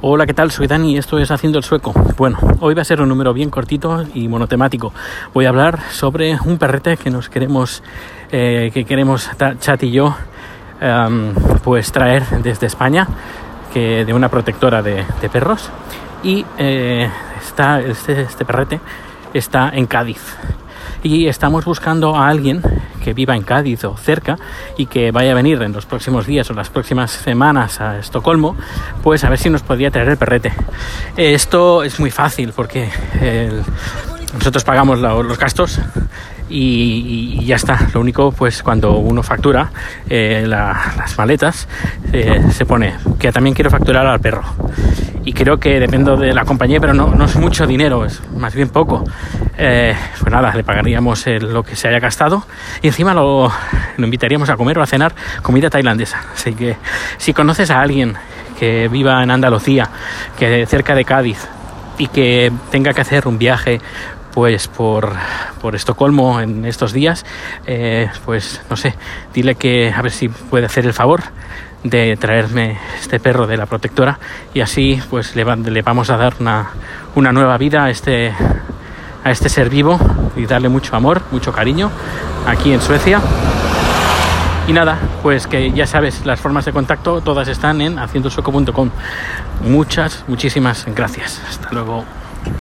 Hola, ¿qué tal? Soy Dani y esto es Haciendo el Sueco. Bueno, hoy va a ser un número bien cortito y monotemático. Voy a hablar sobre un perrete que nos queremos, eh, que queremos Chat y yo, pues traer desde España, que de una protectora de, perros. Y eh, está este, este perrete está en Cádiz y estamos buscando a alguien viva en Cádiz o cerca y que vaya a venir en los próximos días o las próximas semanas a Estocolmo, pues a ver si nos podría traer el perrete. Esto es muy fácil porque nosotros pagamos los gastos y, ya está. Lo único, pues cuando uno factura eh, las maletas, eh, se pone que también quiero facturar al perro. Y creo que dependo de la compañía, pero no, no es mucho dinero, es más bien poco. Eh, pues nada, le pagaríamos lo que se haya gastado y encima lo, lo invitaríamos a comer o a cenar comida tailandesa. Así que si conoces a alguien que viva en Andalucía, que cerca de Cádiz, y que tenga que hacer un viaje pues por, por Estocolmo en estos días, eh, pues no sé, dile que a ver si puede hacer el favor de traerme este perro de la protectora y así pues le, vamos a dar una, una, nueva vida a este, a este ser vivo y darle mucho amor, mucho cariño aquí en Suecia. Y nada, pues que ya sabes, las formas de contacto todas están en haciendosoco.com. Muchas, muchísimas gracias. Hasta luego.